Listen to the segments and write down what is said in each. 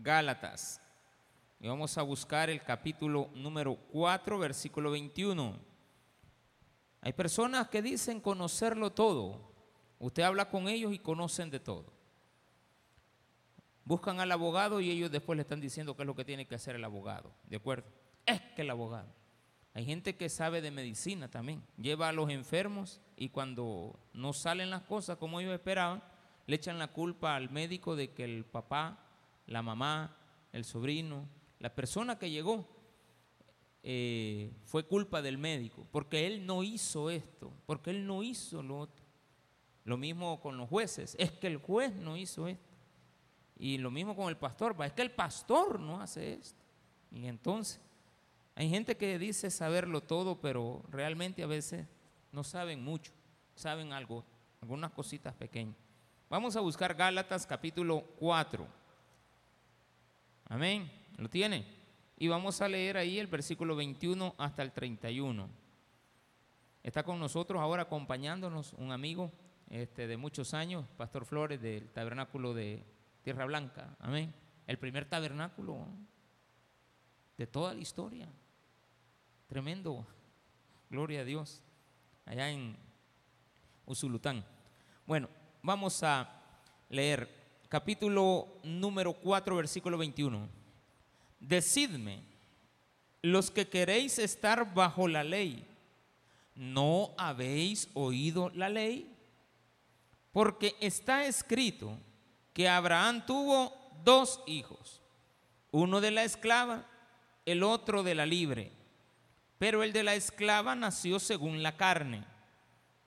Gálatas. Y vamos a buscar el capítulo número 4, versículo 21. Hay personas que dicen conocerlo todo. Usted habla con ellos y conocen de todo. Buscan al abogado y ellos después le están diciendo qué es lo que tiene que hacer el abogado. ¿De acuerdo? Es que el abogado. Hay gente que sabe de medicina también. Lleva a los enfermos y cuando no salen las cosas como ellos esperaban, le echan la culpa al médico de que el papá, la mamá, el sobrino, la persona que llegó eh, fue culpa del médico, porque él no hizo esto, porque él no hizo lo otro. Lo mismo con los jueces, es que el juez no hizo esto. Y lo mismo con el pastor, es que el pastor no hace esto. Y entonces, hay gente que dice saberlo todo, pero realmente a veces no saben mucho, saben algo, algunas cositas pequeñas. Vamos a buscar Gálatas capítulo 4. Amén. ¿Lo tiene? Y vamos a leer ahí el versículo 21 hasta el 31. Está con nosotros ahora acompañándonos un amigo este, de muchos años, Pastor Flores, del tabernáculo de Tierra Blanca. Amén. El primer tabernáculo de toda la historia. Tremendo. Gloria a Dios. Allá en Usulután. Bueno, vamos a leer capítulo número 4, versículo 21. Decidme, los que queréis estar bajo la ley, ¿no habéis oído la ley? Porque está escrito que Abraham tuvo dos hijos, uno de la esclava, el otro de la libre. Pero el de la esclava nació según la carne,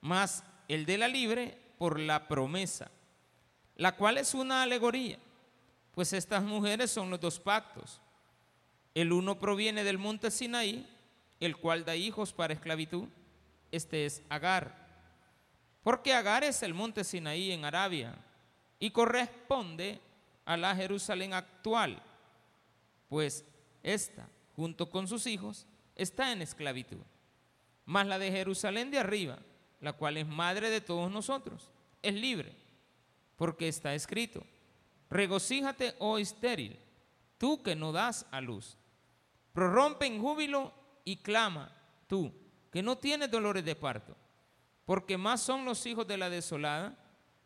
más el de la libre por la promesa, la cual es una alegoría, pues estas mujeres son los dos pactos. El uno proviene del monte Sinaí, el cual da hijos para esclavitud. Este es Agar. Porque Agar es el monte Sinaí en Arabia y corresponde a la Jerusalén actual, pues esta, junto con sus hijos, está en esclavitud. Mas la de Jerusalén de arriba, la cual es madre de todos nosotros, es libre, porque está escrito, regocíjate, oh estéril, tú que no das a luz prorrompe en júbilo y clama, tú, que no tienes dolores de parto, porque más son los hijos de la desolada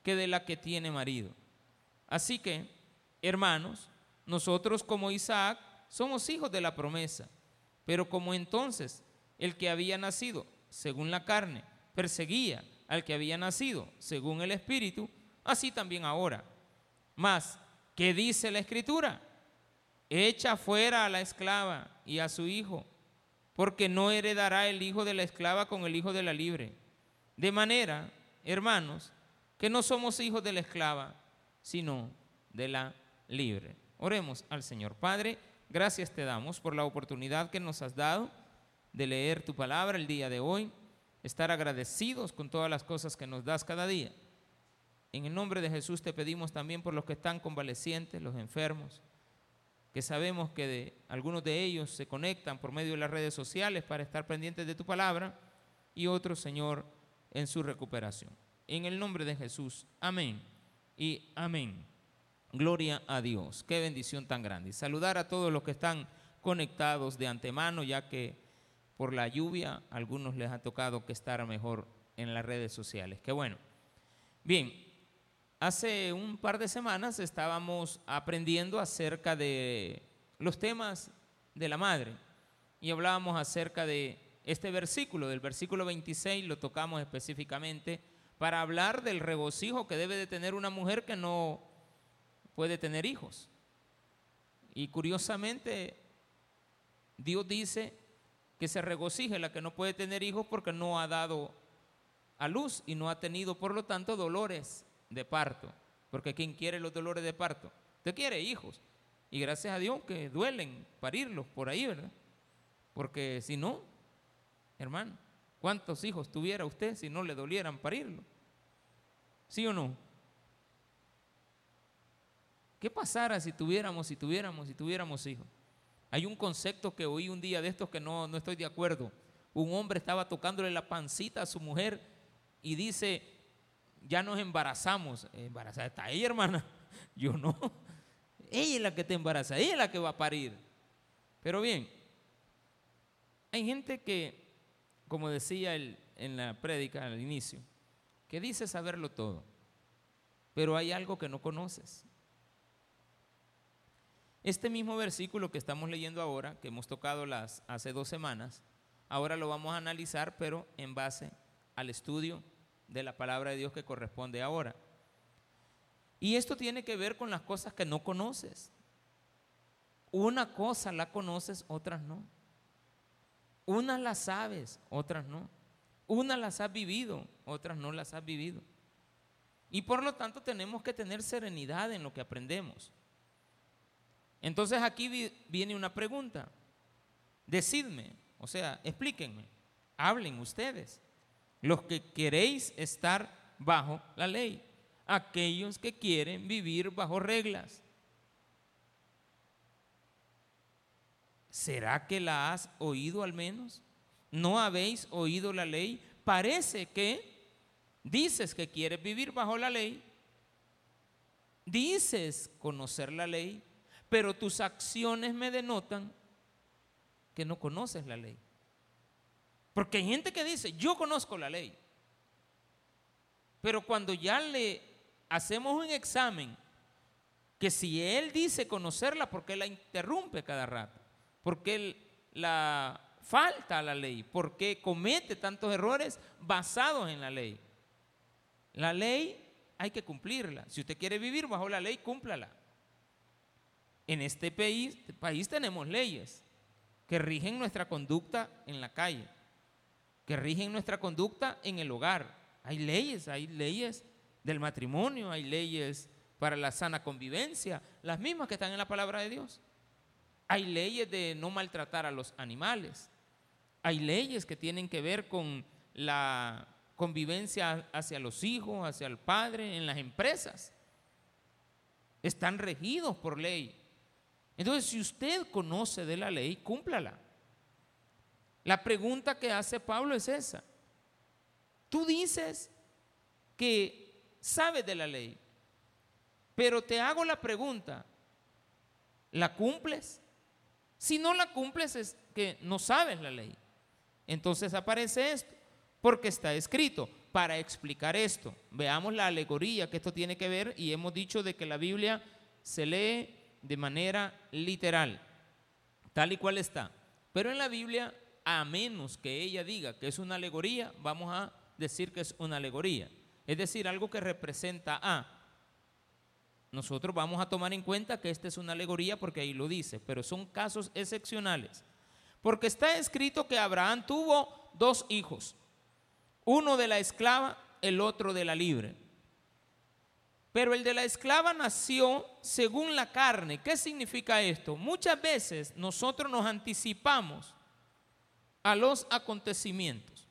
que de la que tiene marido. Así que, hermanos, nosotros como Isaac somos hijos de la promesa, pero como entonces el que había nacido según la carne perseguía al que había nacido según el Espíritu, así también ahora. Mas, ¿qué dice la Escritura? Echa fuera a la esclava y a su hijo, porque no heredará el hijo de la esclava con el hijo de la libre. De manera, hermanos, que no somos hijos de la esclava, sino de la libre. Oremos al Señor. Padre, gracias te damos por la oportunidad que nos has dado de leer tu palabra el día de hoy, estar agradecidos con todas las cosas que nos das cada día. En el nombre de Jesús te pedimos también por los que están convalecientes, los enfermos, que sabemos que algunos de ellos se conectan por medio de las redes sociales para estar pendientes de tu palabra y otros, Señor, en su recuperación. En el nombre de Jesús, amén y amén. Gloria a Dios. Qué bendición tan grande. Y saludar a todos los que están conectados de antemano, ya que por la lluvia a algunos les ha tocado que estar mejor en las redes sociales. Qué bueno. Bien, Hace un par de semanas estábamos aprendiendo acerca de los temas de la madre y hablábamos acerca de este versículo, del versículo 26, lo tocamos específicamente para hablar del regocijo que debe de tener una mujer que no puede tener hijos. Y curiosamente, Dios dice que se regocije la que no puede tener hijos porque no ha dado a luz y no ha tenido, por lo tanto, dolores de parto. Porque quien quiere los dolores de parto? Usted quiere hijos. Y gracias a Dios que duelen parirlos por ahí, ¿verdad? Porque si no, hermano, ¿cuántos hijos tuviera usted si no le dolieran parirlo? ¿Sí o no? ¿Qué pasara si tuviéramos, si tuviéramos, si tuviéramos hijos? Hay un concepto que oí un día de estos que no, no estoy de acuerdo. Un hombre estaba tocándole la pancita a su mujer y dice, ya nos embarazamos. Embarazada está ella, hermana. Yo no. Ella es la que te embaraza, ella es la que va a parir. Pero bien, hay gente que, como decía en la prédica al inicio, que dice saberlo todo, pero hay algo que no conoces. Este mismo versículo que estamos leyendo ahora, que hemos tocado las, hace dos semanas, ahora lo vamos a analizar, pero en base al estudio de la palabra de Dios que corresponde ahora. Y esto tiene que ver con las cosas que no conoces. Una cosa la conoces, otras no. Unas las sabes, otras no. Unas las has vivido, otras no las has vivido. Y por lo tanto tenemos que tener serenidad en lo que aprendemos. Entonces aquí viene una pregunta. Decidme, o sea, explíquenme, hablen ustedes, los que queréis estar bajo la ley, aquellos que quieren vivir bajo reglas. ¿Será que la has oído al menos? ¿No habéis oído la ley? Parece que dices que quieres vivir bajo la ley, dices conocer la ley, pero tus acciones me denotan que no conoces la ley. Porque hay gente que dice, yo conozco la ley, pero cuando ya le hacemos un examen, que si él dice conocerla, porque la interrumpe cada rato? porque la falta a la ley, porque comete tantos errores basados en la ley. La ley hay que cumplirla. Si usted quiere vivir bajo la ley, cúmplala. En este país tenemos leyes que rigen nuestra conducta en la calle, que rigen nuestra conducta en el hogar. Hay leyes, hay leyes del matrimonio, hay leyes para la sana convivencia, las mismas que están en la palabra de Dios. Hay leyes de no maltratar a los animales. Hay leyes que tienen que ver con la convivencia hacia los hijos, hacia el padre, en las empresas. Están regidos por ley. Entonces, si usted conoce de la ley, cúmplala. La pregunta que hace Pablo es esa. Tú dices que sabes de la ley, pero te hago la pregunta, ¿la cumples? Si no la cumples es que no sabes la ley. Entonces aparece esto, porque está escrito. Para explicar esto, veamos la alegoría que esto tiene que ver y hemos dicho de que la Biblia se lee de manera literal, tal y cual está. Pero en la Biblia, a menos que ella diga que es una alegoría, vamos a decir que es una alegoría. Es decir, algo que representa a nosotros vamos a tomar en cuenta que esta es una alegoría porque ahí lo dice, pero son casos excepcionales. Porque está escrito que Abraham tuvo dos hijos, uno de la esclava, el otro de la libre. Pero el de la esclava nació según la carne. ¿Qué significa esto? Muchas veces nosotros nos anticipamos a los acontecimientos.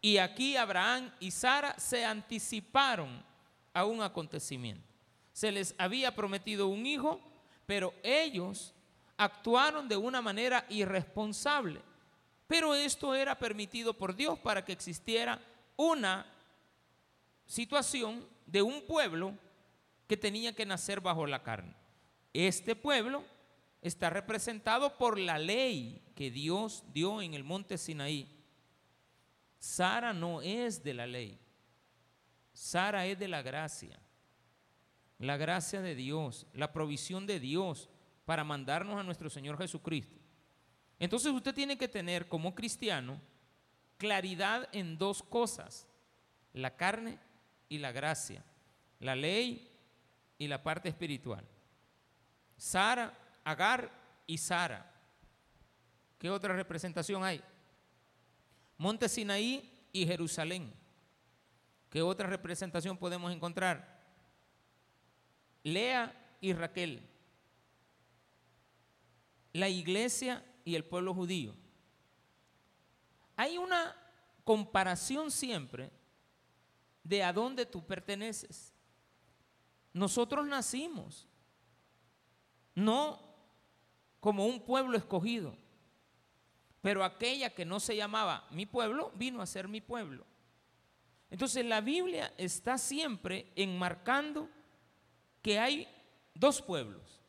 Y aquí Abraham y Sara se anticiparon a un acontecimiento se les había prometido un hijo, pero ellos actuaron de una manera irresponsable. Pero esto era permitido por Dios para que existiera una situación de un pueblo que tenía que nacer bajo la carne. Este pueblo está representado por la ley que Dios dio en el monte Sinaí. Sara no es de la ley, Sara es de la gracia la gracia de Dios, la provisión de Dios para mandarnos a nuestro Señor Jesucristo. Entonces usted tiene que tener como cristiano claridad en dos cosas, la carne y la gracia, la ley y la parte espiritual. Sara, Agar y Sara. ¿Qué otra representación hay? Monte Sinaí y Jerusalén. ¿Qué otra representación podemos encontrar? Lea y Raquel, la iglesia y el pueblo judío. Hay una comparación siempre de a dónde tú perteneces. Nosotros nacimos no como un pueblo escogido, pero aquella que no se llamaba mi pueblo vino a ser mi pueblo. Entonces la Biblia está siempre enmarcando que hay dos pueblos,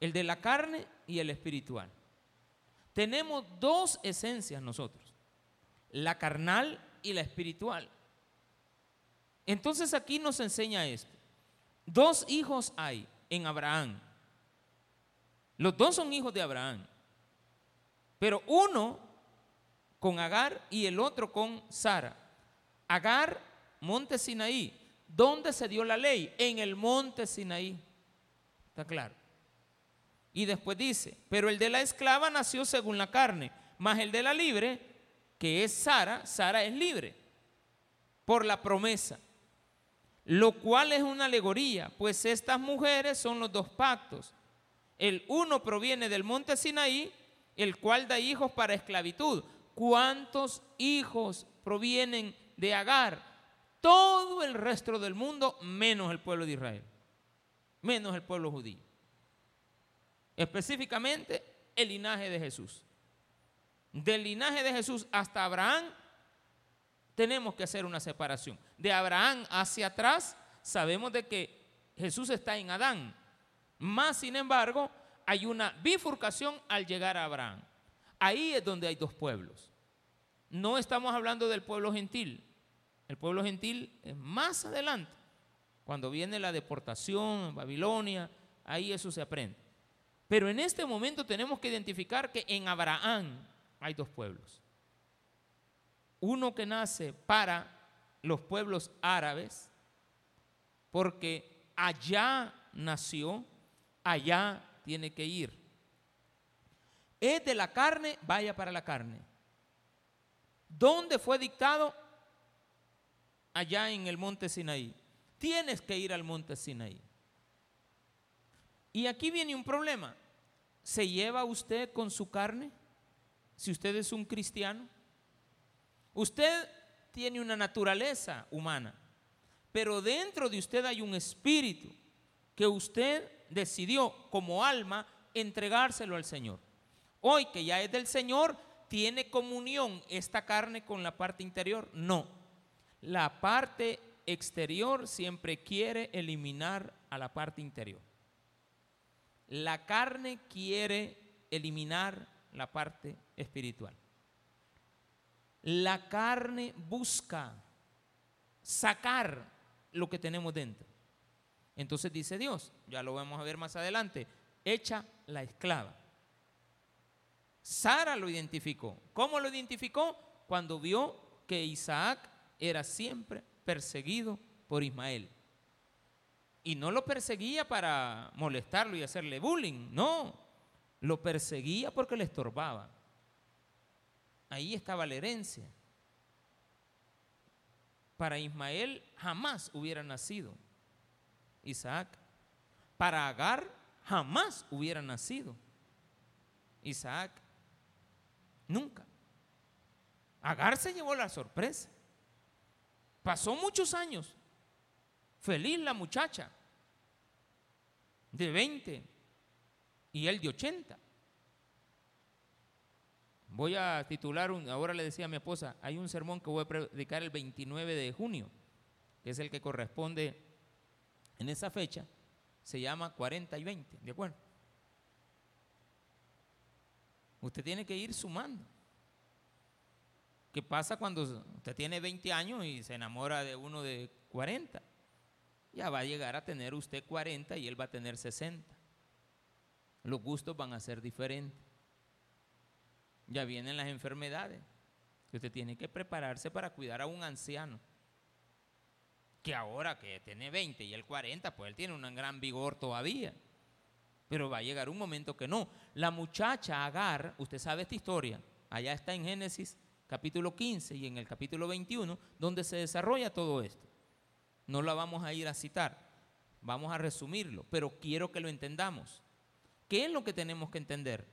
el de la carne y el espiritual. Tenemos dos esencias nosotros, la carnal y la espiritual. Entonces aquí nos enseña esto. Dos hijos hay en Abraham. Los dos son hijos de Abraham. Pero uno con Agar y el otro con Sara. Agar, monte Sinaí. ¿Dónde se dio la ley? En el monte Sinaí. ¿Está claro? Y después dice, pero el de la esclava nació según la carne, más el de la libre, que es Sara, Sara es libre por la promesa, lo cual es una alegoría, pues estas mujeres son los dos pactos. El uno proviene del monte Sinaí, el cual da hijos para esclavitud. ¿Cuántos hijos provienen de Agar? Todo el resto del mundo, menos el pueblo de Israel, menos el pueblo judío específicamente el linaje de Jesús. Del linaje de Jesús hasta Abraham tenemos que hacer una separación. De Abraham hacia atrás sabemos de que Jesús está en Adán. Más sin embargo, hay una bifurcación al llegar a Abraham. Ahí es donde hay dos pueblos. No estamos hablando del pueblo gentil. El pueblo gentil es más adelante. Cuando viene la deportación en Babilonia, ahí eso se aprende. Pero en este momento tenemos que identificar que en Abraham hay dos pueblos. Uno que nace para los pueblos árabes, porque allá nació, allá tiene que ir. Es de la carne, vaya para la carne. ¿Dónde fue dictado? Allá en el monte Sinaí. Tienes que ir al monte Sinaí. Y aquí viene un problema. ¿Se lleva usted con su carne? Si usted es un cristiano. Usted tiene una naturaleza humana, pero dentro de usted hay un espíritu que usted decidió como alma entregárselo al Señor. Hoy que ya es del Señor, ¿tiene comunión esta carne con la parte interior? No. La parte exterior siempre quiere eliminar a la parte interior. La carne quiere eliminar la parte espiritual. La carne busca sacar lo que tenemos dentro. Entonces dice Dios, ya lo vamos a ver más adelante, echa la esclava. Sara lo identificó. ¿Cómo lo identificó? Cuando vio que Isaac era siempre perseguido por Ismael. Y no lo perseguía para molestarlo y hacerle bullying, no. Lo perseguía porque le estorbaba. Ahí estaba la herencia. Para Ismael jamás hubiera nacido Isaac. Para Agar jamás hubiera nacido Isaac. Nunca. Agar se llevó la sorpresa. Pasó muchos años. Feliz la muchacha de 20 y él de 80. Voy a titular, un, ahora le decía a mi esposa, hay un sermón que voy a predicar el 29 de junio, que es el que corresponde en esa fecha, se llama 40 y 20, ¿de acuerdo? Usted tiene que ir sumando. ¿Qué pasa cuando usted tiene 20 años y se enamora de uno de 40? ya va a llegar a tener usted 40 y él va a tener 60. Los gustos van a ser diferentes. Ya vienen las enfermedades. usted tiene que prepararse para cuidar a un anciano. Que ahora que tiene 20 y él 40, pues él tiene un gran vigor todavía. Pero va a llegar un momento que no. La muchacha Agar, usted sabe esta historia, allá está en Génesis capítulo 15 y en el capítulo 21, donde se desarrolla todo esto. No la vamos a ir a citar, vamos a resumirlo, pero quiero que lo entendamos. ¿Qué es lo que tenemos que entender?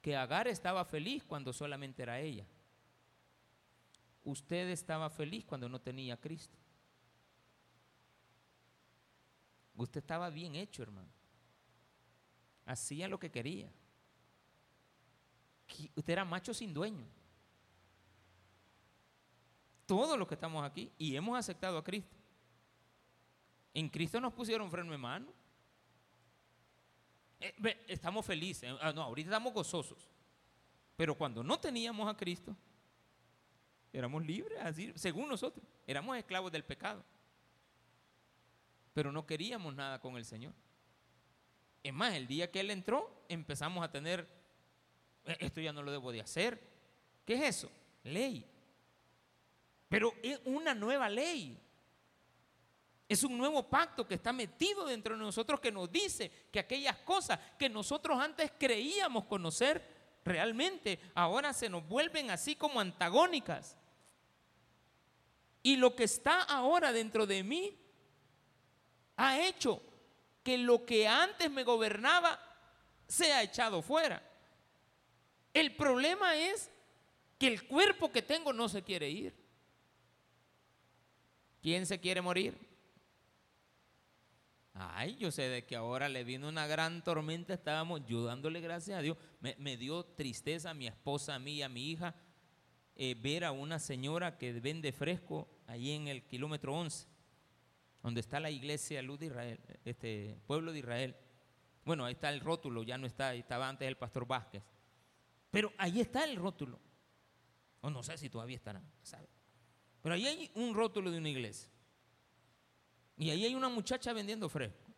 Que Agar estaba feliz cuando solamente era ella. Usted estaba feliz cuando no tenía Cristo. Usted estaba bien hecho, hermano. Hacía lo que quería. Usted era macho sin dueño. Todos los que estamos aquí y hemos aceptado a Cristo. En Cristo nos pusieron freno de mano. Eh, estamos felices. Ah, no, ahorita estamos gozosos. Pero cuando no teníamos a Cristo, éramos libres, así, según nosotros. Éramos esclavos del pecado. Pero no queríamos nada con el Señor. Es más, el día que Él entró, empezamos a tener, eh, esto ya no lo debo de hacer. ¿Qué es eso? Ley. Pero es una nueva ley. Es un nuevo pacto que está metido dentro de nosotros que nos dice que aquellas cosas que nosotros antes creíamos conocer realmente ahora se nos vuelven así como antagónicas. Y lo que está ahora dentro de mí ha hecho que lo que antes me gobernaba sea echado fuera. El problema es que el cuerpo que tengo no se quiere ir. ¿Quién se quiere morir? Ay, yo sé de que ahora le vino una gran tormenta, estábamos ayudándole gracias a Dios. Me, dio tristeza a mi esposa, a mí y a mi hija eh, ver a una señora que vende fresco ahí en el kilómetro 11, donde está la iglesia Luz de Israel, este pueblo de Israel. Bueno, ahí está el rótulo, ya no está, estaba antes el pastor Vázquez. Pero ahí está el rótulo. O no sé si todavía estará, ¿sabe? Pero ahí hay un rótulo de una iglesia. Y ahí hay una muchacha vendiendo fresco.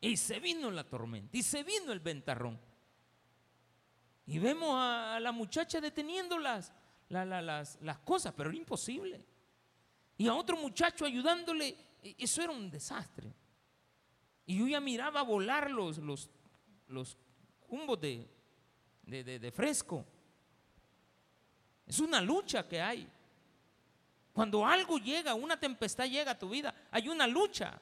Y se vino la tormenta, y se vino el ventarrón. Y vemos a la muchacha deteniendo las, las, las cosas, pero era imposible. Y a otro muchacho ayudándole, eso era un desastre. Y yo ya miraba volar los, los, los cumbos de, de fresco. Es una lucha que hay. Cuando algo llega, una tempestad llega a tu vida, hay una lucha.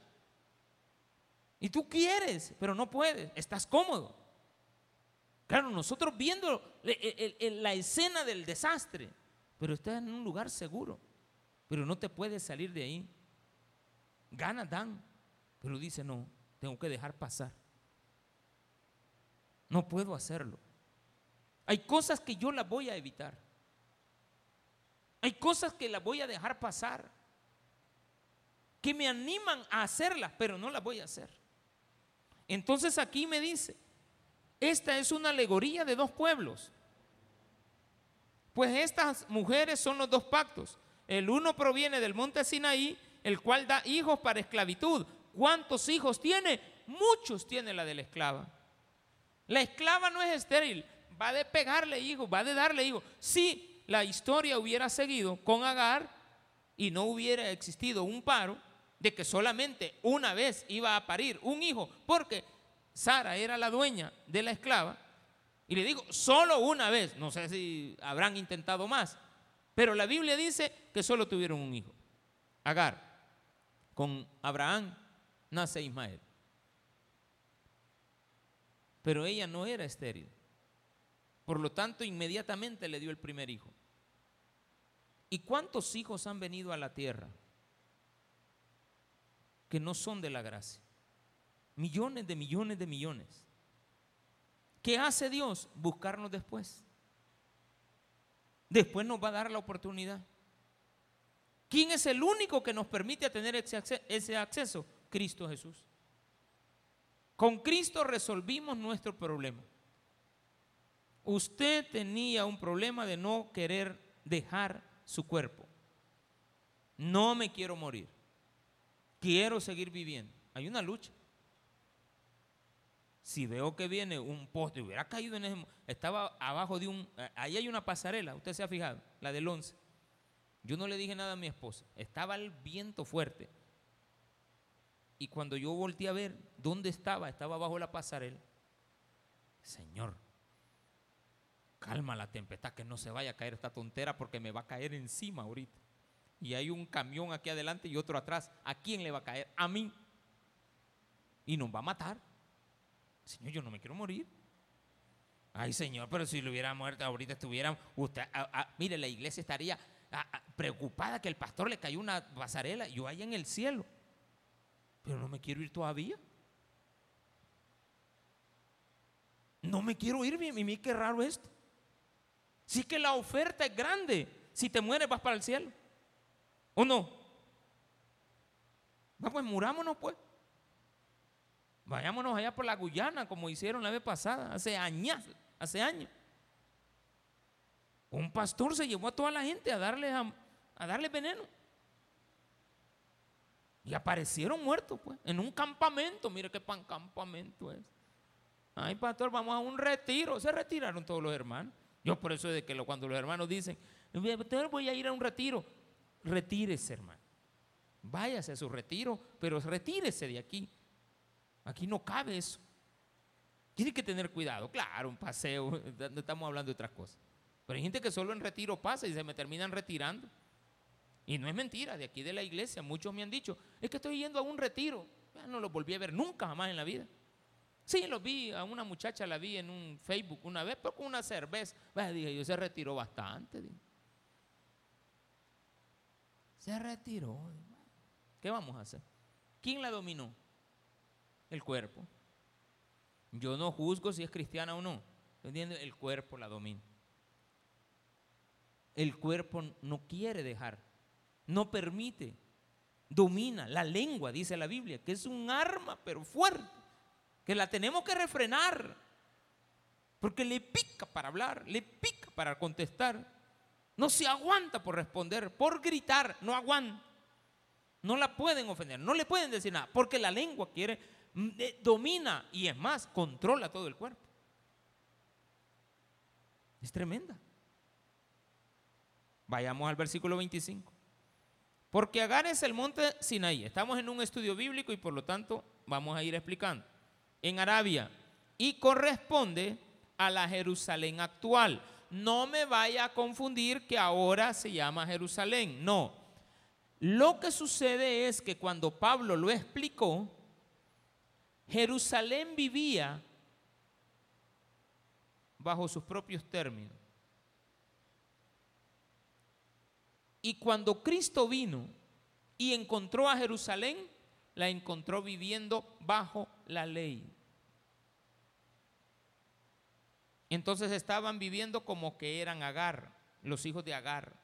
Y tú quieres, pero no puedes, estás cómodo. Claro, nosotros viendo la escena del desastre, pero estás en un lugar seguro, pero no te puedes salir de ahí. Ganas dan, pero dice, no, tengo que dejar pasar. No puedo hacerlo. Hay cosas que yo las voy a evitar. Hay cosas que las voy a dejar pasar, que me animan a hacerlas, pero no las voy a hacer. Entonces aquí me dice, esta es una alegoría de dos pueblos. Pues estas mujeres son los dos pactos. El uno proviene del monte Sinaí, el cual da hijos para esclavitud. ¿Cuántos hijos tiene? Muchos tiene la de la esclava. La esclava no es estéril, va de pegarle hijos, va de darle hijos. Sí, la historia hubiera seguido con Agar y no hubiera existido un paro de que solamente una vez iba a parir un hijo, porque Sara era la dueña de la esclava, y le digo, solo una vez, no sé si habrán intentado más, pero la Biblia dice que solo tuvieron un hijo, Agar. Con Abraham nace Ismael. Pero ella no era estéril. Por lo tanto, inmediatamente le dio el primer hijo. ¿Y cuántos hijos han venido a la tierra que no son de la gracia? Millones de millones de millones. ¿Qué hace Dios? Buscarnos después. Después nos va a dar la oportunidad. ¿Quién es el único que nos permite tener ese acceso? Cristo Jesús. Con Cristo resolvimos nuestro problema. Usted tenía un problema de no querer dejar su cuerpo. No me quiero morir. Quiero seguir viviendo. Hay una lucha. Si veo que viene un poste, hubiera caído en ese... Estaba abajo de un... Ahí hay una pasarela, usted se ha fijado, la del 11. Yo no le dije nada a mi esposa. Estaba el viento fuerte. Y cuando yo volteé a ver dónde estaba, estaba abajo la pasarela. Señor, calma la tempestad, que no se vaya a caer esta tontera porque me va a caer encima ahorita. Y hay un camión aquí adelante y otro atrás. ¿A quién le va a caer? A mí. Y nos va a matar. Señor, yo no me quiero morir. Ay, Señor, pero si lo hubiera muerto ahorita estuviera usted, mire, la iglesia estaría preocupada que el pastor le cayó una pasarela, yo ahí en el cielo. Pero no me quiero ir todavía. No me quiero ir, mí qué raro esto. Si que la oferta es grande, si te mueres vas para el cielo. ¿O no? Va, pues murámonos, pues. Vayámonos allá por la Guyana, como hicieron la vez pasada, hace años, hace años. Un pastor se llevó a toda la gente a darle, a, veneno. Y aparecieron muertos, pues, en un campamento. Mire qué pan campamento es. Ay, pastor, vamos a un retiro. Se retiraron todos los hermanos. Yo por eso es de que cuando los hermanos dicen, voy a ir a un retiro, retírese, hermano. Váyase a su retiro, pero retírese de aquí. Aquí no cabe eso. Tiene que tener cuidado. Claro, un paseo, no estamos hablando de otras cosas. Pero hay gente que solo en retiro pasa y se me terminan retirando. Y no es mentira, de aquí de la iglesia muchos me han dicho, es que estoy yendo a un retiro. Ya no lo volví a ver nunca jamás en la vida. Sí, lo vi, a una muchacha la vi en un Facebook una vez, pero con una cerveza. dije, yo se retiró bastante. Se retiró. ¿Qué vamos a hacer? ¿Quién la dominó? El cuerpo. Yo no juzgo si es cristiana o no. ¿Entiendes? El cuerpo la domina. El cuerpo no quiere dejar, no permite, domina la lengua, dice la Biblia, que es un arma, pero fuerte, que la tenemos que refrenar, porque le pica para hablar, le pica para contestar. No se aguanta por responder, por gritar, no aguanta. No la pueden ofender, no le pueden decir nada, porque la lengua quiere, mm, domina y es más, controla todo el cuerpo. Es tremenda. Vayamos al versículo 25. Porque Agar es el monte Sinaí. Estamos en un estudio bíblico y por lo tanto vamos a ir explicando. En Arabia. Y corresponde a la Jerusalén actual no me vaya a confundir que ahora se llama Jerusalén. No. Lo que sucede es que cuando Pablo lo explicó, Jerusalén vivía bajo sus propios términos. Y cuando Cristo vino y encontró a Jerusalén, la encontró viviendo bajo la ley. Entonces estaban viviendo como que eran Agar, los hijos de Agar,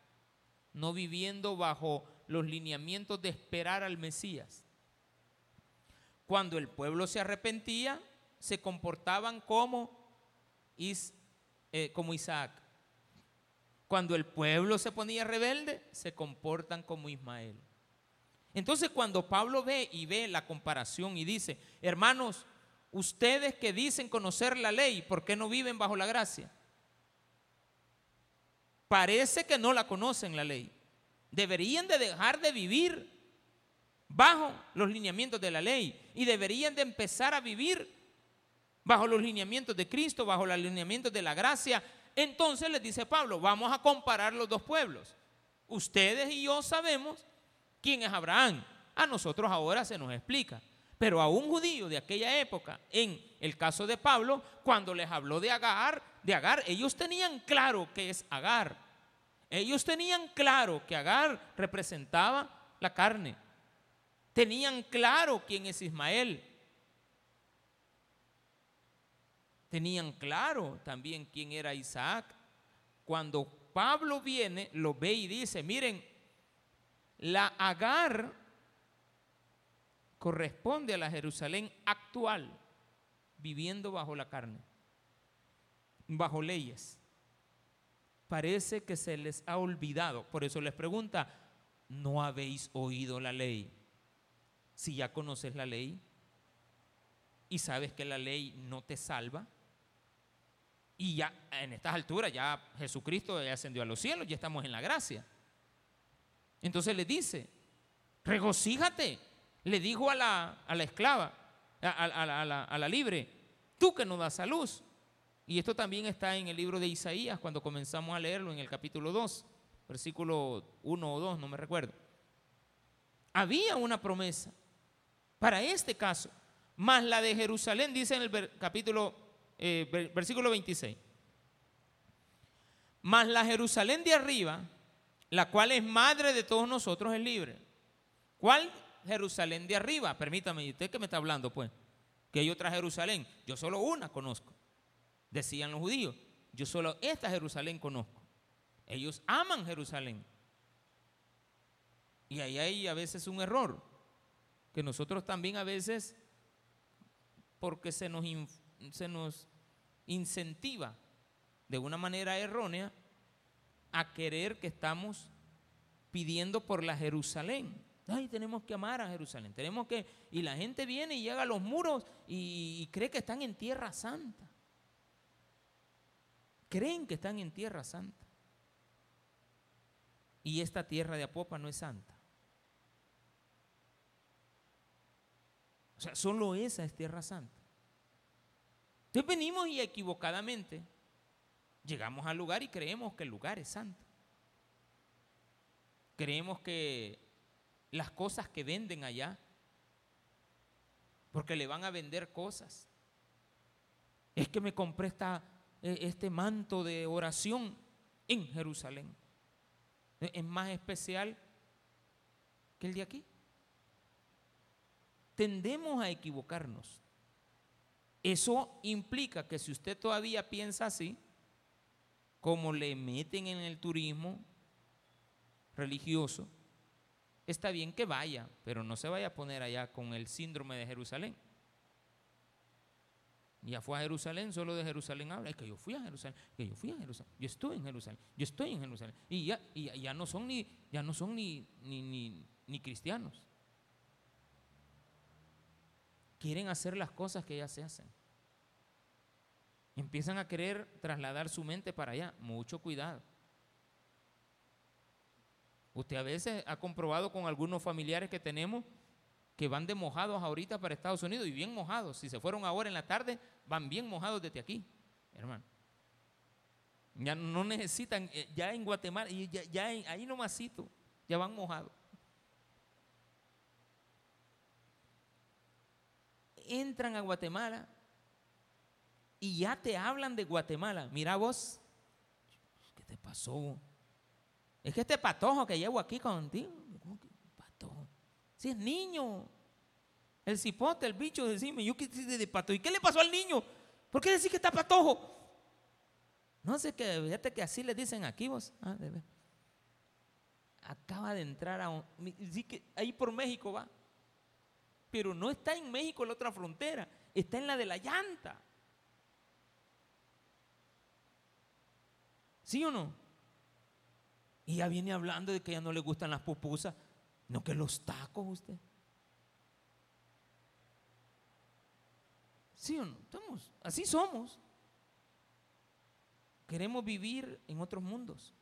no viviendo bajo los lineamientos de esperar al Mesías. Cuando el pueblo se arrepentía, se comportaban como, eh, como Isaac. Cuando el pueblo se ponía rebelde, se comportan como Ismael. Entonces cuando Pablo ve y ve la comparación y dice, hermanos, Ustedes que dicen conocer la ley, ¿por qué no viven bajo la gracia? Parece que no la conocen la ley. Deberían de dejar de vivir bajo los lineamientos de la ley y deberían de empezar a vivir bajo los lineamientos de Cristo, bajo los lineamientos de la gracia. Entonces les dice Pablo, vamos a comparar los dos pueblos. Ustedes y yo sabemos quién es Abraham. A nosotros ahora se nos explica. Pero a un judío de aquella época, en el caso de Pablo, cuando les habló de Agar, de Agar, ellos tenían claro que es Agar. Ellos tenían claro que Agar representaba la carne. Tenían claro quién es Ismael. Tenían claro también quién era Isaac. Cuando Pablo viene, lo ve y dice, miren, la Agar corresponde a la Jerusalén actual, viviendo bajo la carne, bajo leyes. Parece que se les ha olvidado. Por eso les pregunta, ¿no habéis oído la ley? Si ya conoces la ley y sabes que la ley no te salva, y ya en estas alturas ya Jesucristo ascendió a los cielos, ya estamos en la gracia. Entonces le dice, regocíjate le dijo a la, esclava, a, la, libre, tú que no das a luz. Y esto también está en el libro de Isaías, cuando comenzamos a leerlo en el capítulo 2, versículo 1 o 2, no me recuerdo. Había una promesa para este caso, más la de Jerusalén, dice en el capítulo, eh, versículo 26. Más la Jerusalén de arriba, la cual es madre de todos nosotros, es libre. ¿Cuál Jerusalén de arriba. Permítame, ¿y usted qué me está hablando, pues? Que hay otra Jerusalén. Yo solo una conozco. Decían los judíos. Yo solo esta Jerusalén conozco. Ellos aman Jerusalén. Y ahí hay a veces un error. Que nosotros también a veces porque se nos, se nos incentiva de una manera errónea a querer que estamos pidiendo por la Jerusalén. Ay, tenemos que amar a Jerusalén. Tenemos que. Y la gente viene y llega a los muros y, y cree que están en tierra santa. Creen que están en tierra santa. Y esta tierra de Apopa no es santa. O sea, solo esa es tierra santa. Entonces venimos y equivocadamente llegamos al lugar y creemos que el lugar es santo. Creemos que las cosas que venden allá, porque le van a vender cosas. Es que me compré esta, e, este manto de oración en Jerusalén. E, es más especial que el de aquí. Tendemos a equivocarnos. Eso implica que si usted todavía piensa así, como le meten en el turismo, religioso, está bien que vaya, pero no se vaya a poner allá con el síndrome de Jerusalén. Ya fue a Jerusalén, solo de Jerusalén habla. Es que yo fui a Jerusalén, que yo fui a Jerusalén, yo estuve en Jerusalén, yo estoy en Jerusalén. Y ya, y ya no son ni, ya no son ni, ni, ni cristianos. Quieren hacer las cosas que ya se hacen. Empiezan a querer trasladar su mente para allá. Mucho cuidado. Usted a veces ha comprobado con algunos familiares que tenemos que van de mojados ahorita para Estados Unidos y bien mojados. Si se fueron ahora en la tarde, van bien mojados desde aquí, hermano. Ya no necesitan, eh, ya en Guatemala, ya, ya ahí nomasito, ya van mojados. Entran a Guatemala y ya te hablan de Guatemala. Mira vos, ¿qué te pasó? Es que este patojo que llevo aquí contigo, patojo? Si es niño. El cipote, el bicho, decime, yo qué de patojo. ¿Y qué le pasó al niño? ¿Por qué decís que está patojo? No sé qué, fíjate que así le dicen aquí vos. Ah, Acaba de entrar a un, ahí por México va. Pero no está en México la otra frontera, está en la de la llanta. ¿Sí o no? Y ya viene hablando de que ya no le gustan las pupusas, no que los tacos usted. ¿Sí o no? Así somos. Queremos vivir en otros mundos.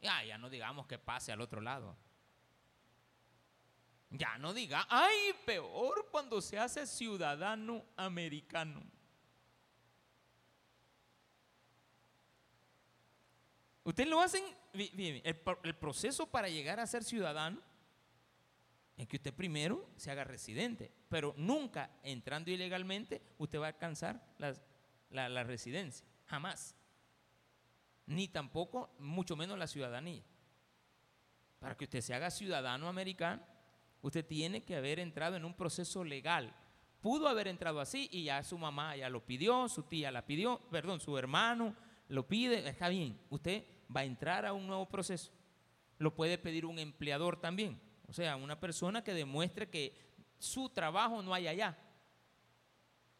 Ya, ya no digamos que pase al otro lado. Ya no diga, ay, peor cuando se hace ciudadano americano. Ustedes lo hacen, el, el proceso para llegar a ser ciudadano es que usted primero se haga residente, pero nunca entrando ilegalmente usted va a alcanzar la, la, residencia, jamás. Ni tampoco, mucho menos la ciudadanía. Para que usted se haga ciudadano americano, usted tiene que haber entrado en un proceso legal. Pudo haber entrado así y ya su mamá ya lo pidió, su tía la pidió, perdón, su hermano lo pide, está bien. Usted va a entrar a un nuevo proceso. Lo puede pedir un empleador también, o sea, una persona que demuestre que su trabajo no hay allá.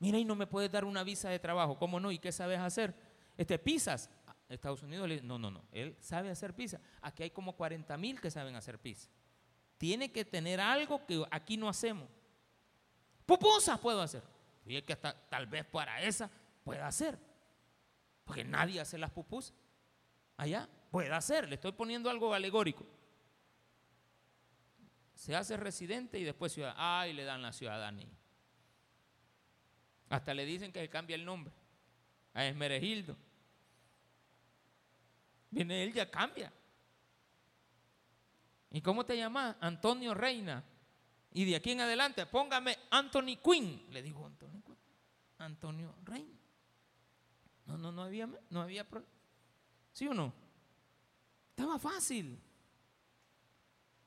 Mira, y no me puedes dar una visa de trabajo, ¿cómo no? ¿Y qué sabes hacer? Este, pizzas. Estados Unidos le dice, no, no, no, él sabe hacer pizza. Aquí hay como 40 mil que saben hacer pizza. Tiene que tener algo que aquí no hacemos. Pupusas puedo hacer. Y es que hasta, tal vez para esa pueda hacer. Porque nadie hace las pupusas allá. Puede hacer, le estoy poniendo algo alegórico. Se hace residente y después ciudadano. Ay, le dan la ciudadanía. Hasta le dicen que se cambia el nombre a Esmeregildo. Viene él, ya cambia. ¿Y cómo te llamas? Antonio Reina. Y de aquí en adelante, póngame Anthony Quinn. Le digo Antonio Antonio Reina. No, no, no había, no había problema. ¿Sí o no? Estaba fácil.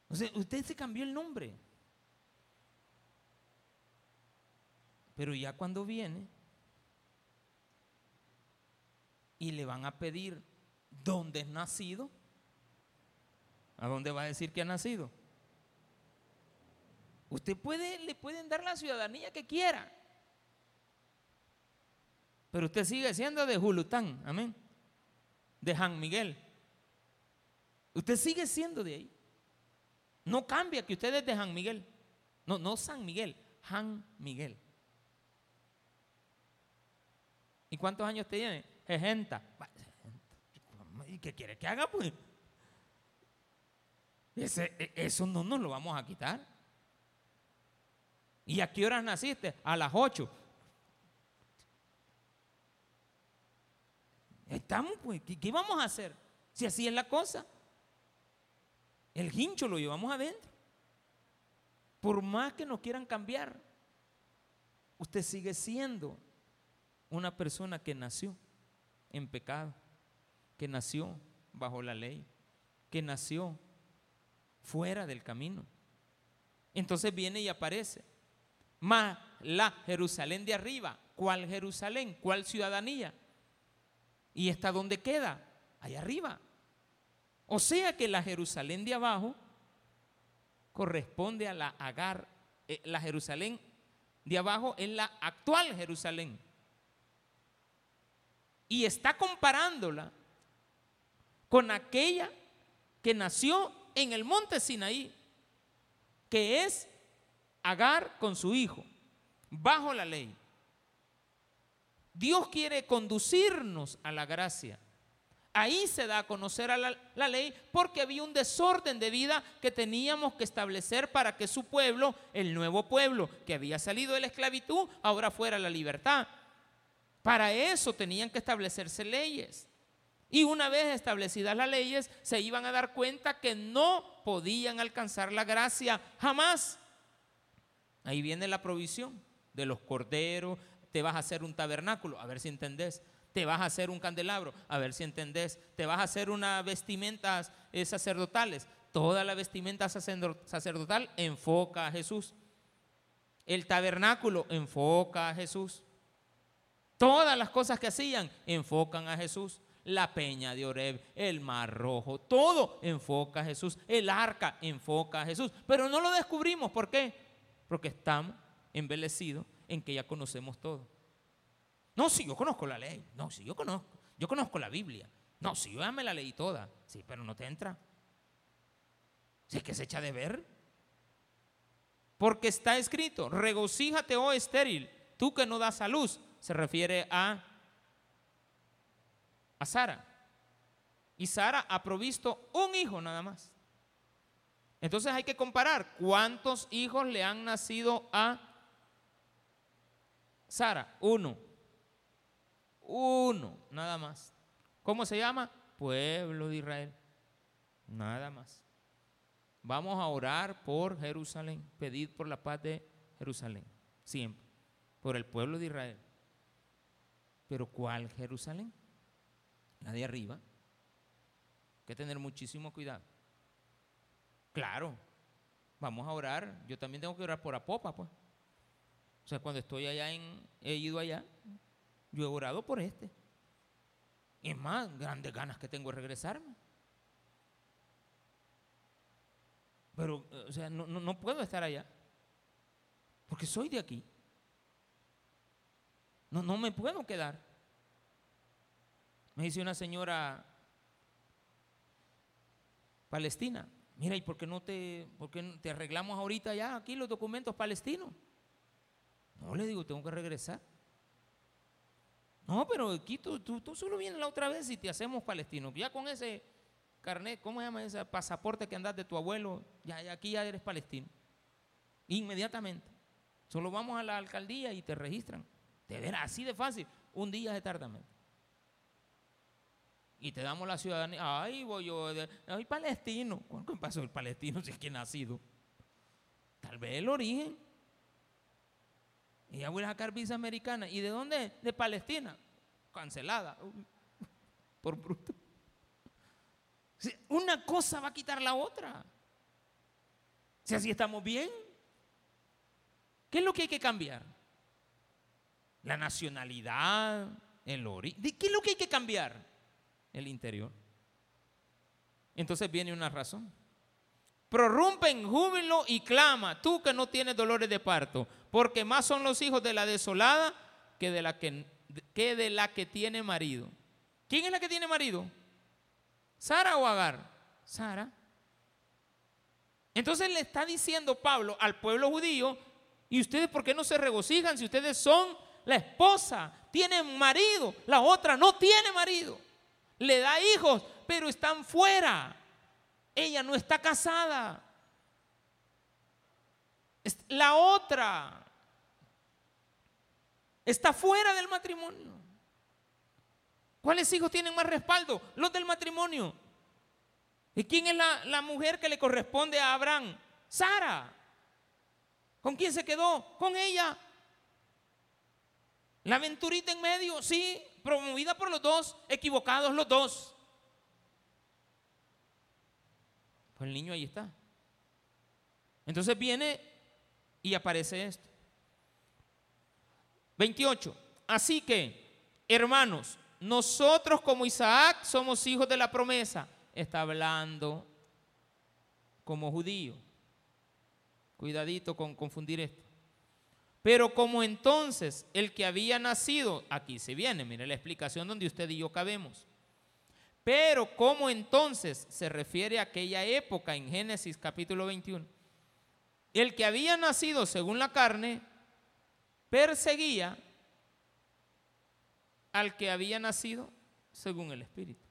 O sea, usted se cambió el nombre. Pero ya cuando viene y le van a pedir dónde es nacido, ¿a dónde va a decir que ha nacido? Usted puede, le pueden dar la ciudadanía que quiera. Pero usted sigue siendo de Julután, amén. De San Miguel. Usted sigue siendo de ahí. No cambia que usted es de San Miguel. No, no San Miguel, San Miguel. ¿Y cuántos años tiene? 60. ¿Y qué quiere que haga, pues? E, eso no nos lo vamos a quitar. ¿Y a qué horas naciste? A las 8. Estamos, pues, ¿qué, vamos a hacer? Si así es la cosa. El hincho lo llevamos adentro. Por más que nos quieran cambiar, usted sigue siendo una persona que nació en pecado, que nació bajo la ley, que nació fuera del camino. Entonces viene y aparece. Más la Jerusalén de arriba. ¿Cuál Jerusalén? ¿Cuál ciudadanía? ¿Y está dónde queda? Allá arriba. O sea que la Jerusalén de abajo corresponde a la Agar. Eh, la Jerusalén de abajo es la actual Jerusalén. Y está comparándola con aquella que nació en el monte Sinaí, que es Agar con su hijo, bajo la ley. Dios quiere conducirnos a la gracia. Ahí se da a conocer a la, ley porque había un desorden de vida que teníamos que establecer para que su pueblo, el nuevo pueblo que había salido de la esclavitud, ahora fuera la libertad. Para eso tenían que establecerse leyes. Y una vez establecidas las leyes, se iban a dar cuenta que no podían alcanzar la gracia jamás. Ahí viene la provisión de los corderos, te vas a hacer un tabernáculo, a ver si entendés. Te vas a hacer un candelabro, a ver si entendés. Te vas a hacer una vestimenta eh, sacerdotales. Toda la vestimenta sacerdotal enfoca a Jesús. El tabernáculo enfoca a Jesús. Todas las cosas que hacían enfocan a Jesús la peña de Oreb, el mar rojo, todo enfoca a Jesús, el arca enfoca a Jesús, pero no lo descubrimos, ¿por qué? Porque estamos embelecidos en que ya conocemos todo. No, si yo conozco la ley, no, si yo conozco, yo conozco la Biblia, no, si yo ya me la leí toda, sí, pero no te entra. Si es que se echa de ver. Porque está escrito, regocíjate, oh estéril, tú que no das a luz, se refiere a a Sara. Y Sara ha provisto un hijo nada más. Entonces hay que comparar cuántos hijos le han nacido a Sara. Uno. Uno, nada más. ¿Cómo se llama? Pueblo de Israel. Nada más. Vamos a orar por Jerusalén, pedir por la paz de Jerusalén, siempre, por el pueblo de Israel. Pero ¿cuál Jerusalén? La de arriba, hay que tener muchísimo cuidado. Claro, vamos a orar. Yo también tengo que orar por Apopa, pues. O sea, cuando estoy allá en, he ido allá, yo he orado por este. Y es más, grandes ganas que tengo de regresarme. Pero, o sea, no, no puedo estar allá. Porque soy de aquí. No, no me puedo quedar. Me dice una señora palestina, mira, ¿y por qué no te, por qué te arreglamos ahorita ya aquí los documentos palestinos? No, le digo, tengo que regresar. No, pero aquí tú, tú, solo vienes la otra vez y te hacemos palestino. Ya con ese carnet, ¿cómo se llama ese pasaporte que andas de tu abuelo? Ya, aquí ya eres palestino. Inmediatamente. Solo vamos a la alcaldía y te registran. De veras, así de fácil. Un día de tardamento y te damos la ciudadanía. Ay, voy yo, ay, palestino. ¿Cuánto pasó el palestino si es que he nacido? Tal vez el origen. Y ya voy a sacar visa americana. ¿Y de dónde? De Palestina. Cancelada. Por bruto. Una cosa va a quitar la otra. Si así estamos bien. ¿Qué es lo que hay que cambiar? La nacionalidad, el origen. ¿Qué es lo que hay que cambiar? El interior. Entonces viene una razón. Prorrumpe en júbilo y clama, tú que no tienes dolores de parto, porque más son los hijos de la desolada que de la que que de la que tiene marido. ¿Quién es la que tiene marido? ¿Sara o Agar? Sara. Entonces le está diciendo Pablo al pueblo judío, ¿y ustedes por qué no se regocijan si ustedes son la esposa, tienen marido, la otra no tiene marido? Le da hijos, pero están fuera. Ella no está casada. La otra está fuera del matrimonio. ¿Cuáles hijos tienen más respaldo? Los del matrimonio. ¿Y quién es la, mujer que le corresponde a Abraham? Sara. ¿Con quién se quedó? Con ella. La aventurita en medio, sí, promovida por los dos, equivocados los dos. Pues el niño ahí está. Entonces viene y aparece esto. 28. Así que, hermanos, nosotros como Isaac somos hijos de la promesa. Está hablando como judío. Cuidadito con confundir esto. Pero como entonces el que había nacido, aquí se viene, mire la explicación donde usted y yo cabemos. Pero como entonces se refiere a aquella época en Génesis capítulo 21, el que había nacido según la carne perseguía al que había nacido según el Espíritu.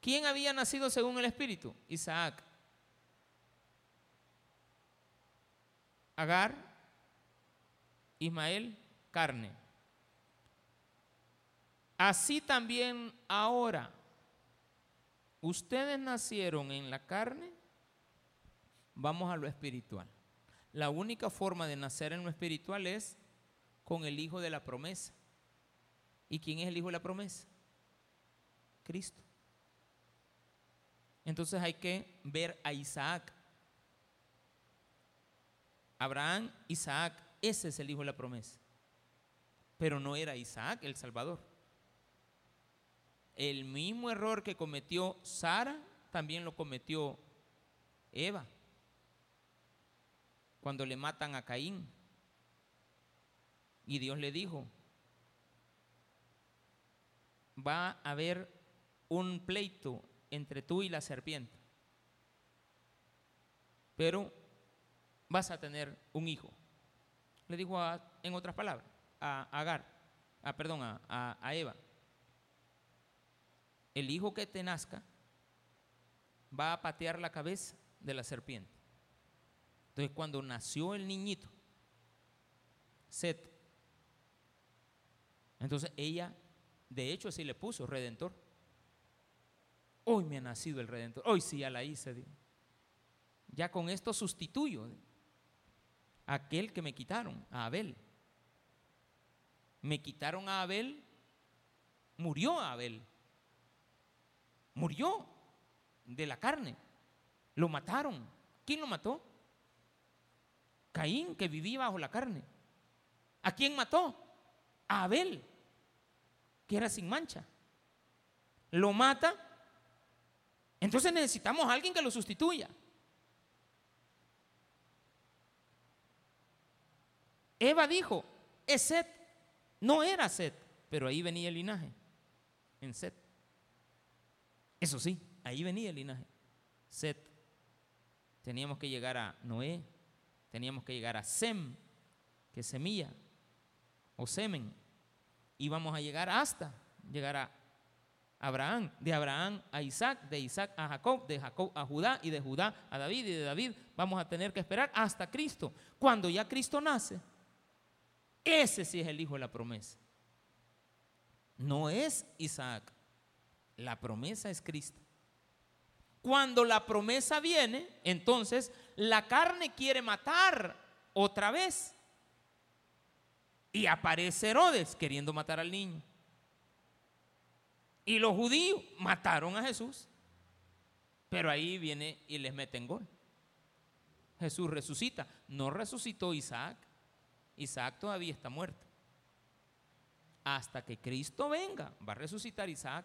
¿Quién había nacido según el Espíritu? Isaac. Agar, Ismael, carne. Así también ahora ustedes nacieron en la carne, vamos a lo espiritual. La única forma de nacer en lo espiritual es con el Hijo de la promesa. ¿Y quién es el Hijo de la promesa? Cristo. Entonces hay que ver a Isaac. Abraham, Isaac, ese es el Hijo de la promesa. Pero no era Isaac el Salvador. El mismo error que cometió Sara, también lo cometió Eva, cuando le matan a Caín. Y Dios le dijo, va a haber un pleito entre tú y la serpiente, pero vas a tener un hijo. Le dijo en otras palabras a Agar, a, perdón, a Eva el hijo que te nazca va a patear la cabeza de la serpiente. Entonces cuando nació el niñito, Set, entonces ella, de hecho así le puso redentor. Hoy me ha nacido el redentor, hoy sí ya la hice. Ya con esto sustituyo a aquel que me quitaron, a Abel. Me quitaron a Abel, murió a Abel murió de la carne. Lo mataron. ¿Quién lo mató? Caín, que vivía bajo la carne. ¿A quién mató? A Abel, que era sin mancha. Lo mata. Entonces necesitamos a alguien que lo sustituya. Eva dijo, es Set. No era Set, pero ahí venía el linaje, en Set. Eso sí, ahí venía el linaje. Set. Teníamos que llegar a Noé, teníamos que llegar a Sem, que es semilla, o semen. Íbamos a llegar hasta llegar a Abraham, de Abraham a Isaac, de Isaac a Jacob, de Jacob a Judá y de Judá a David y de David vamos a tener que esperar hasta Cristo. Cuando ya Cristo nace, ese sí es el hijo de la promesa. No es Isaac. La promesa es Cristo. Cuando la promesa viene, entonces la carne quiere matar otra vez. Y aparece Herodes queriendo matar al niño. Y los judíos mataron a Jesús. Pero ahí viene y les meten gol. Jesús resucita. No resucitó Isaac. Isaac todavía está muerto. Hasta que Cristo venga, va a resucitar Isaac.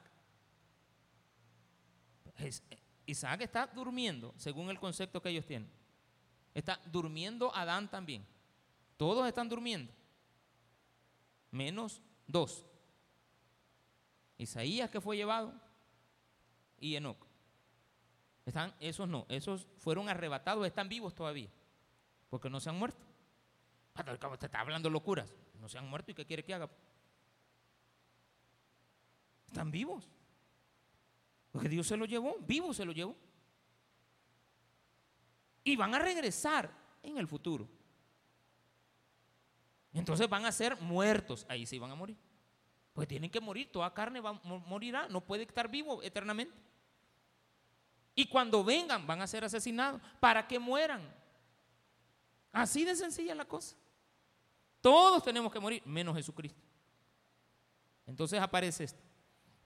Isaac está durmiendo, según el concepto que ellos tienen. Está durmiendo Adán también. Todos están durmiendo. Menos Dos. Isaías que fue llevado y Enoch. Están, esos no, esos fueron arrebatados, están vivos todavía, porque no se han muerto. ¿Cómo te está hablando locuras? No se han muerto y ¿qué quiere que haga? Están vivos. Porque Dios se los llevó, vivo se los llevó. Y van a regresar en el futuro. Entonces van a ser muertos. Ahí sí van a morir. Pues tienen que morir. Toda carne va, morirá. No puede estar vivo eternamente. Y cuando vengan van a ser asesinados para que mueran. Así de sencilla la cosa. Todos tenemos que morir, menos Jesucristo. Entonces aparece esto.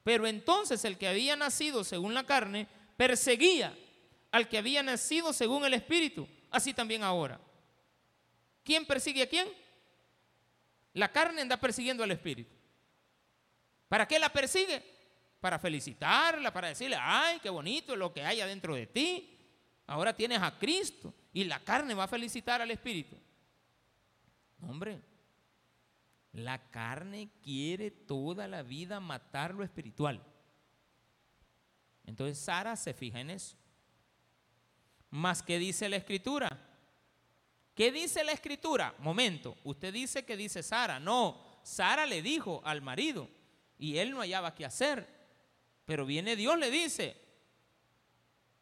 Pero entonces el que había nacido según la carne perseguía al que había nacido según el Espíritu. Así también ahora. ¿Quién persigue a quién? La carne anda persiguiendo al Espíritu. ¿Para qué la persigue? Para felicitarla, para decirle, ay, qué bonito lo que hay adentro de ti. Ahora tienes a Cristo y la carne va a felicitar al Espíritu. Hombre, la carne quiere toda la vida matar lo espiritual. Entonces Sara se fija en eso. Más que dice la escritura. ¿Qué dice la escritura? Momento, usted dice que dice Sara. No, Sara le dijo al marido y él no hallaba qué hacer. Pero viene Dios, le dice,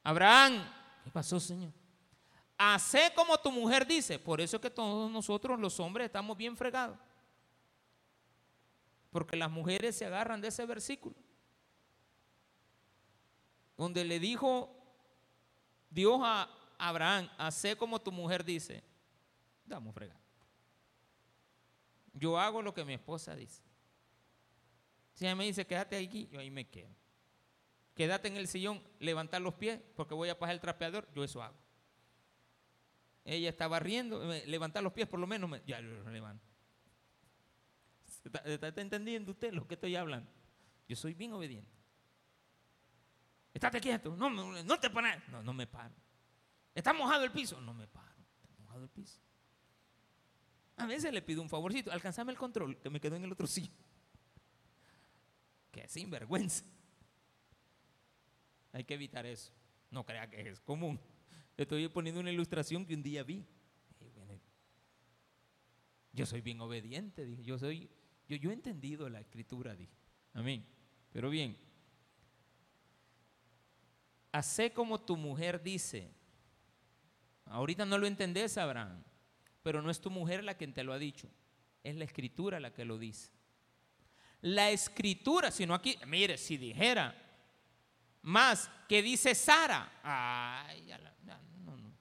Abraham, ¿qué pasó, Señor? Hace como tu mujer dice. Por eso es que todos nosotros los hombres estamos bien fregados. Porque las mujeres se agarran de ese versículo. Donde le dijo Dios a Abraham, hace como tu mujer dice. Damos fregar. Yo hago lo que mi esposa dice. Si ella me dice, quédate aquí, yo ahí me quedo. Quédate en el sillón, levantar los pies, porque voy a pasar el trapeador, yo eso hago. Ella estaba riendo, levantar los pies por lo menos, ya lo levanto. ¿Está, entendiendo usted lo que estoy hablando? Yo soy bien obediente. Estate quieto, no, no te pones, no, no me paro. ¿Está mojado el piso? No me paro, está mojado el piso. A veces le pido un favorcito, alcanzame el control, que me quedó en el otro sitio. Que sinvergüenza. Hay que evitar eso. No crea que es común. Estoy poniendo una ilustración que un día vi. Yo soy bien obediente, dije. Yo soy, yo, yo he entendido la escritura, dije. Amén. Pero bien. Hacé como tu mujer dice. Ahorita no lo entendés, Abraham. Pero no es tu mujer la que te lo ha dicho. Es la escritura la que lo dice. La escritura, sino aquí, mire, si dijera más que dice Sara, ay, ya no, no,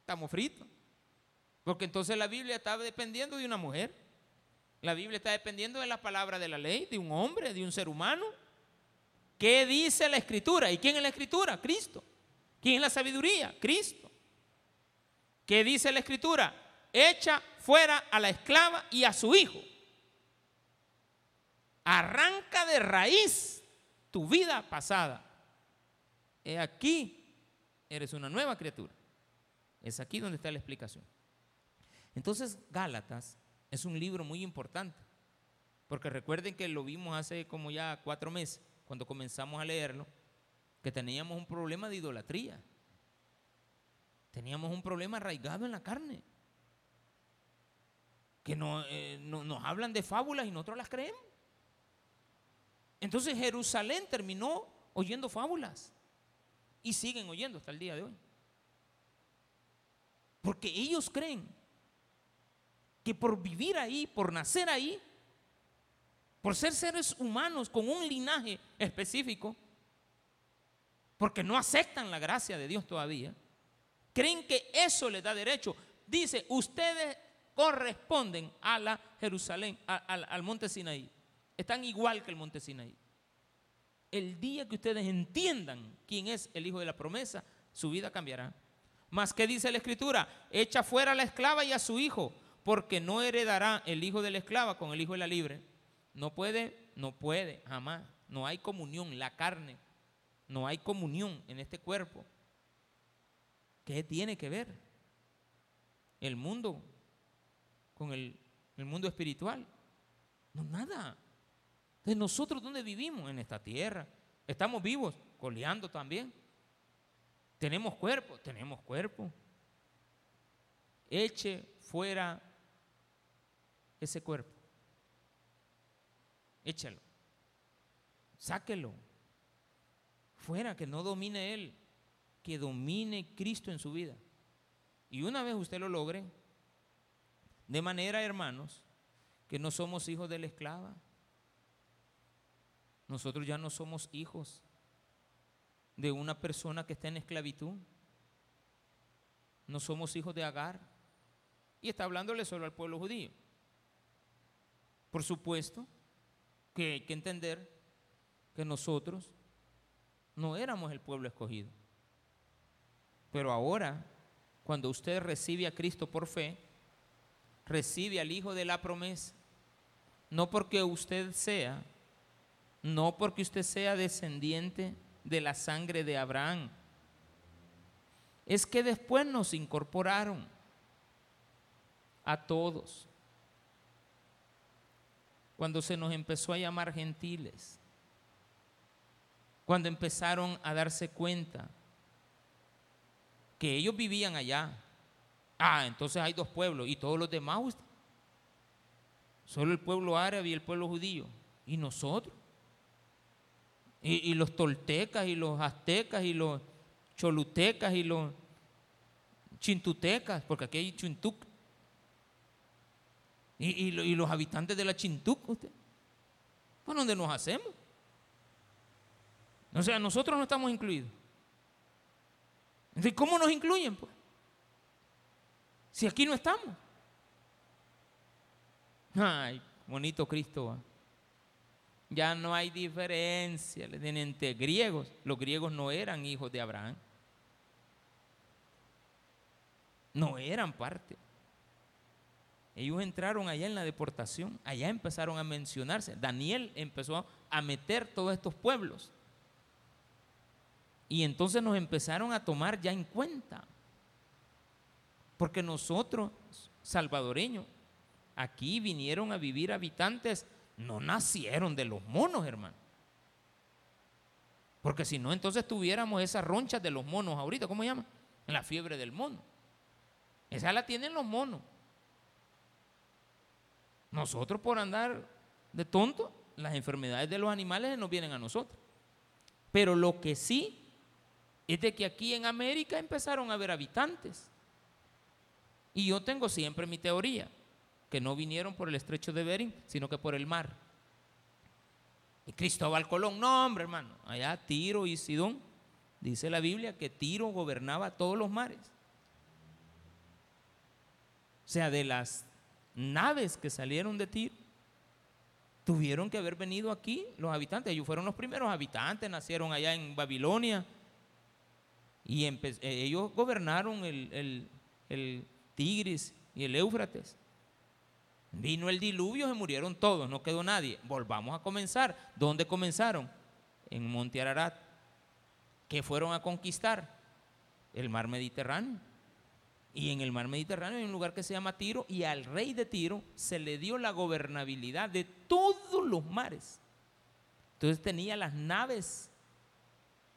estamos fritos. Porque entonces la Biblia está dependiendo de una mujer. La Biblia está dependiendo de la palabra de la ley, de un hombre, de un ser humano. ¿Qué dice la escritura? ¿Y quién es la escritura? Cristo. ¿Quién es la sabiduría? Cristo. ¿Qué dice la escritura? Echa fuera a la esclava y a su hijo. Arranca de raíz tu vida pasada he aquí, eres una nueva criatura. Es aquí donde está la explicación. Entonces, Gálatas es un libro muy importante, porque recuerden que lo vimos hace como ya cuatro meses, cuando comenzamos a leerlo, que teníamos un problema de idolatría. Teníamos un problema arraigado en la carne. Que no, eh, nos hablan de fábulas y nosotros las creemos. Entonces Jerusalén terminó oyendo fábulas. Y siguen oyendo hasta el día de hoy. Porque ellos creen que por vivir ahí, por nacer ahí, por ser seres humanos con un linaje específico, porque no aceptan la gracia de Dios todavía, creen que eso les da derecho. Dice, ustedes corresponden a la Jerusalén, al monte Sinaí. Están igual que el monte Sinaí el día que ustedes entiendan quién es el hijo de la promesa, su vida cambiará. Mas, ¿qué dice la escritura? Echa fuera a la esclava y a su hijo, porque no heredará el hijo de la esclava con el hijo de la libre. No puede, no puede, jamás. No hay comunión, la carne. No hay comunión en este cuerpo. ¿Qué tiene que ver el mundo con el, el mundo espiritual? No, nada. Entonces, nosotros dónde vivimos? En esta tierra. Estamos vivos, coleando también. Tenemos cuerpo, tenemos cuerpo. Eche fuera ese cuerpo. Échalo. Sáquelo. Fuera, que no domine Él. Que domine Cristo en su vida. Y una vez usted lo logre, de manera, hermanos, que no somos hijos de la esclava. Nosotros ya no somos hijos de una persona que está en esclavitud. No somos hijos de Agar. Y está hablándole solo al pueblo judío. Por supuesto que hay que entender que nosotros no éramos el pueblo escogido. Pero ahora, cuando usted recibe a Cristo por fe, recibe al Hijo de la promesa, no porque usted sea, no porque usted sea descendiente de la sangre de Abraham, es que después nos incorporaron a todos. Cuando se nos empezó a llamar gentiles, cuando empezaron a darse cuenta que ellos vivían allá. Ah, entonces hay dos pueblos y todos los demás, solo el pueblo árabe y el pueblo judío. ¿Y nosotros? Y, los toltecas y los aztecas y los cholutecas y los chintutecas, porque aquí hay chintuc. Y, los habitantes de la chintuc, usted. ¿Por dónde nos hacemos? O sea, nosotros no estamos incluidos. Entonces, ¿cómo nos incluyen? Pues? Si aquí no estamos. Ay, bonito Cristo. Ya no hay diferencia entre griegos. Los griegos no eran hijos de Abraham. No eran parte. Ellos entraron allá en la deportación. Allá empezaron a mencionarse. Daniel empezó a meter todos estos pueblos. Y entonces nos empezaron a tomar ya en cuenta. Porque nosotros, salvadoreños, aquí vinieron a vivir habitantes, no nacieron de los monos, hermano. Porque si no, entonces tuviéramos esas ronchas de los monos ahorita, ¿cómo se llama? La fiebre del mono. Esa la tienen los monos. Nosotros por andar de tonto, las enfermedades de los animales nos vienen a nosotros. Pero lo que sí es de que aquí en América empezaron a haber habitantes. Y yo tengo siempre mi teoría, que no vinieron por el estrecho de Bering, sino que por el mar. Y Cristóbal Colón, no hombre hermano, allá Tiro y Sidón, dice la Biblia que Tiro gobernaba todos los mares. O sea, de las naves que salieron de Tiro, tuvieron que haber venido aquí los habitantes. Ellos fueron los primeros habitantes, nacieron allá en Babilonia, y eh, ellos gobernaron el, Tigris y el Éufrates. Vino el diluvio, se murieron todos, no quedó nadie. Volvamos a comenzar. ¿Dónde comenzaron? En Monte Ararat. ¿Qué fueron a conquistar? El mar Mediterráneo. Y en el mar Mediterráneo hay un lugar que se llama Tiro y al rey de Tiro se le dio la gobernabilidad de todos los mares. Entonces tenía las naves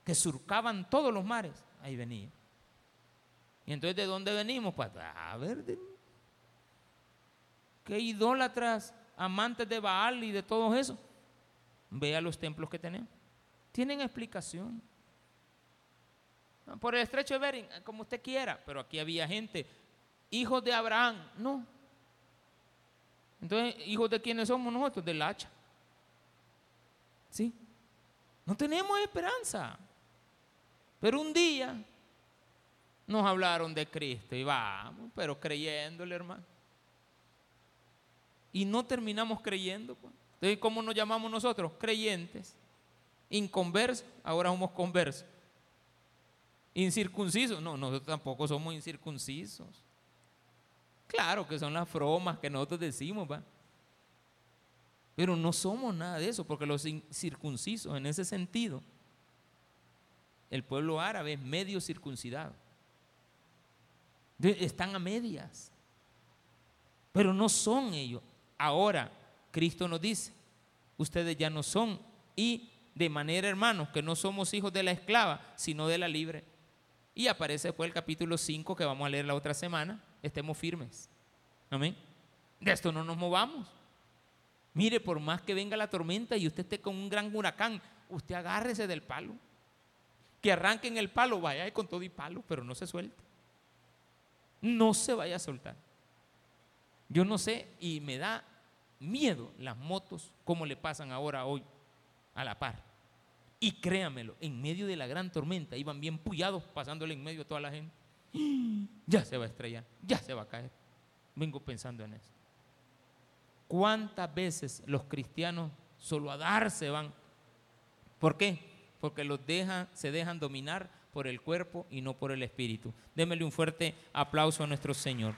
que surcaban todos los mares ahí venía. Y entonces, ¿de dónde venimos? Pues, a ver, qué idólatras, amantes de Baal y de todo eso. Vea los templos que tenemos. Tienen explicación. Por el estrecho de Bering, como usted quiera, pero aquí había gente, hijos de Abraham, no. Entonces, hijos de quiénes somos nosotros? Del hacha. ¿Sí? No tenemos esperanza. Pero un día nos hablaron de Cristo y vamos, pero creyéndole, hermano. Y no terminamos creyendo. Pues. Entonces, ¿cómo nos llamamos nosotros? Creyentes. Inconversos, ahora somos conversos. Incircuncisos, no, nosotros tampoco somos incircuncisos. Claro que son las bromas que nosotros decimos, ¿va? Pero no somos nada de eso, porque los incircuncisos en ese sentido el pueblo árabe es medio circuncidado. Están a medias. Pero no son ellos. Ahora, Cristo nos dice ustedes ya no son. Y de manera, hermanos, que no somos hijos de la esclava, sino de la libre. Y aparece después el capítulo 5 que vamos a leer la otra semana. Estemos firmes. Amén. De esto no nos movamos. Mire, por más que venga la tormenta y usted esté con un gran huracán, usted agárrese del palo. Que arranquen el palo, vaya con todo y palo, pero no se suelte. No se vaya a soltar. Yo no sé y me da miedo las motos, como le pasan ahora hoy a la par. Y créamelo, en medio de la gran tormenta iban bien puyados pasándole en medio a toda la gente. Ya se va a estrellar, ya se va a caer. Vengo pensando en eso. ¿Cuántas veces los cristianos solo a darse van? ¿Por qué? Porque los se dejan dominar por el cuerpo y no por el espíritu. Démele un fuerte aplauso a nuestro Señor.